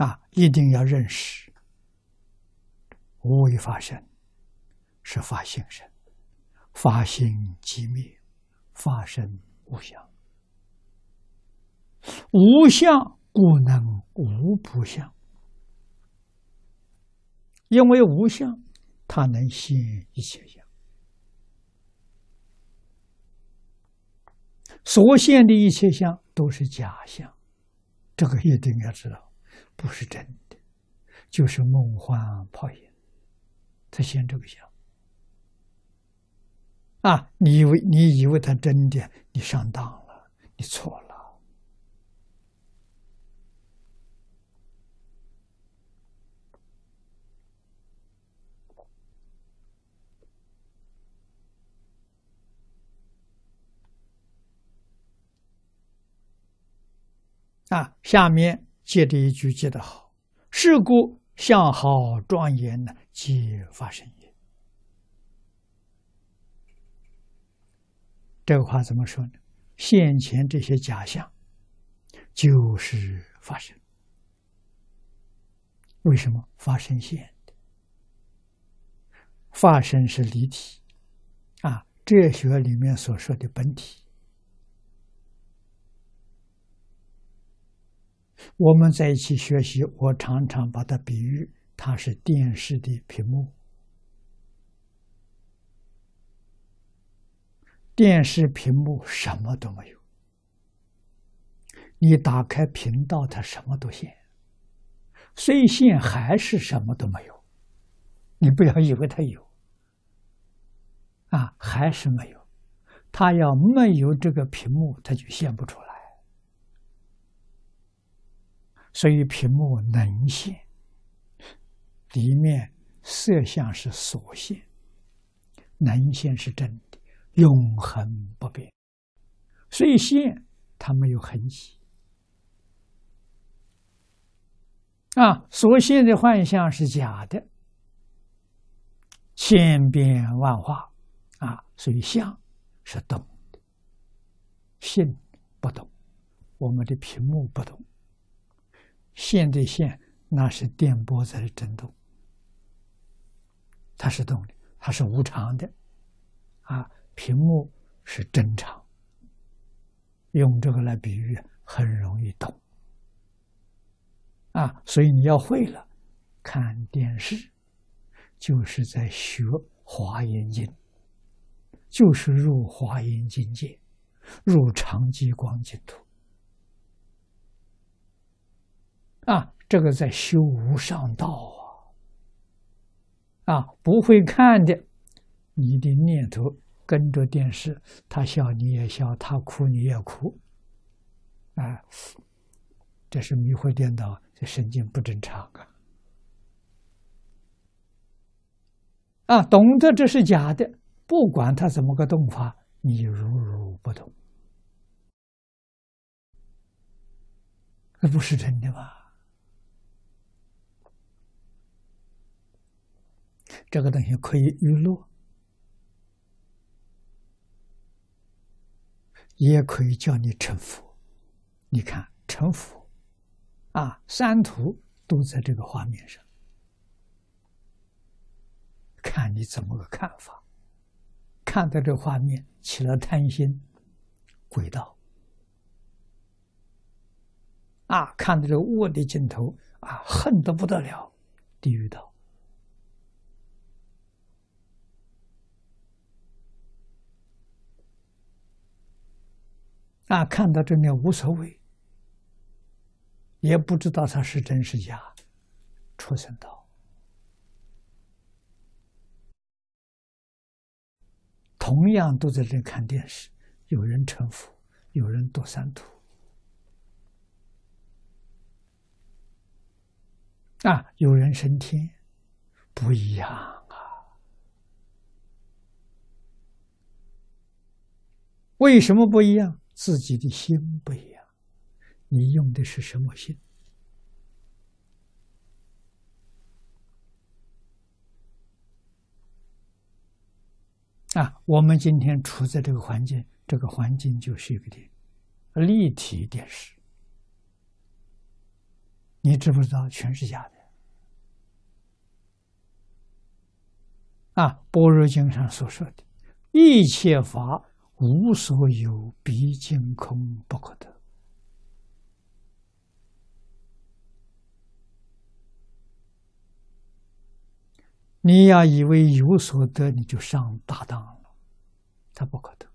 啊，一定要认识无为法身是法性身，法性即灭，法身无相，无相故能无不相，因为无相，它能现一切相。所现的一切相都是假象，这个一定要知道，不是真的，就是梦幻泡影。他先这个想啊，你以为你以为他真的，你上当了，你错了。啊，下面接着一句接得好，是故相好庄严呢，皆发生也。这个话怎么说呢？现前这些假象，就是发生。为什么发生现的？发生是离体，啊，哲学里面所说的本体。我们在一起学习，我常常把它比喻，它是电视的屏幕。电视屏幕什么都没有，你打开频道，它什么都现，虽现还是什么都没有。你不要以为它有，啊，还是没有。它要没有这个屏幕，它就现不出来。所以屏幕能现，里面色相是所现，能现是真的，永恒不变。所以现它没有痕迹。啊，所现的幻象是假的，千变万化。啊，所以相是动的，性不动，我们的屏幕不动。线对线，那是电波在震动，它是动的，它是无常的，啊，屏幕是正常。用这个来比喻，很容易懂，啊，所以你要会了，看电视，就是在学华严经，就是入华严境界，入长寂光净土。啊，这个在修无上道啊！啊，不会看的，你的念头跟着电视，他笑你也笑，他哭你也哭，啊，这是迷惑颠倒，这神经不正常啊！啊，懂得这是假的，不管他怎么个动法，你如如不动，那不是真的吗？这个东西可以娱乐，也可以叫你成佛。你看成佛，啊，三途都在这个画面上，看你怎么个看法。看到这画面起了贪心，轨道；啊，看到这恶的镜头，啊，恨得不得了，地狱道。啊，看到这面无所谓，也不知道它是真是假，出生道，同样都在这看电视，有人成佛，有人堕三途，啊，有人升天，不一样啊，为什么不一样？自己的心不一样，你用的是什么心？啊，我们今天处在这个环境，这个环境就是一个点立体电视。你知不知道？全是假的。啊，《般若经》上所说的一切法无所有，毕竟空不可得。你要以为有所得，你就上大当了，它不可得。